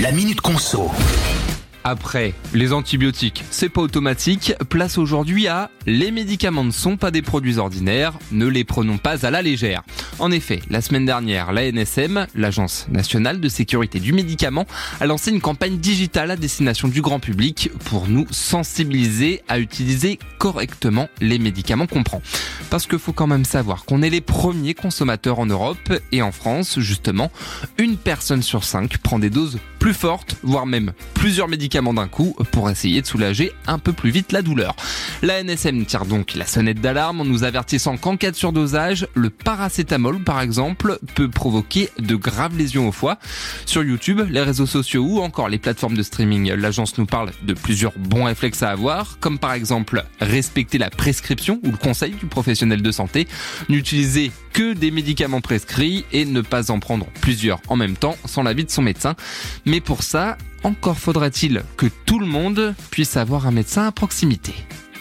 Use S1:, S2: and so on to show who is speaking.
S1: La Minute Conso.
S2: Après les antibiotiques, c'est pas automatique. Place aujourd'hui à les médicaments ne sont pas des produits ordinaires, ne les prenons pas à la légère. En effet, la semaine dernière, l'ANSM, l'Agence nationale de sécurité du médicament, a lancé une campagne digitale à destination du grand public pour nous sensibiliser à utiliser correctement les médicaments qu'on prend. Parce qu'il faut quand même savoir qu'on est les premiers consommateurs en Europe et en France, justement, une personne sur cinq prend des doses plus fortes, voire même plusieurs d'un coup pour essayer de soulager un peu plus vite la douleur. La NSM tire donc la sonnette d'alarme en nous avertissant qu'en cas de surdosage, le paracétamol par exemple peut provoquer de graves lésions au foie. Sur YouTube, les réseaux sociaux ou encore les plateformes de streaming, l'agence nous parle de plusieurs bons réflexes à avoir, comme par exemple respecter la prescription ou le conseil du professionnel de santé, n'utiliser que des médicaments prescrits et ne pas en prendre plusieurs en même temps sans l'avis de son médecin. Mais pour ça, encore faudra-t-il que tout le monde puisse avoir un médecin à proximité.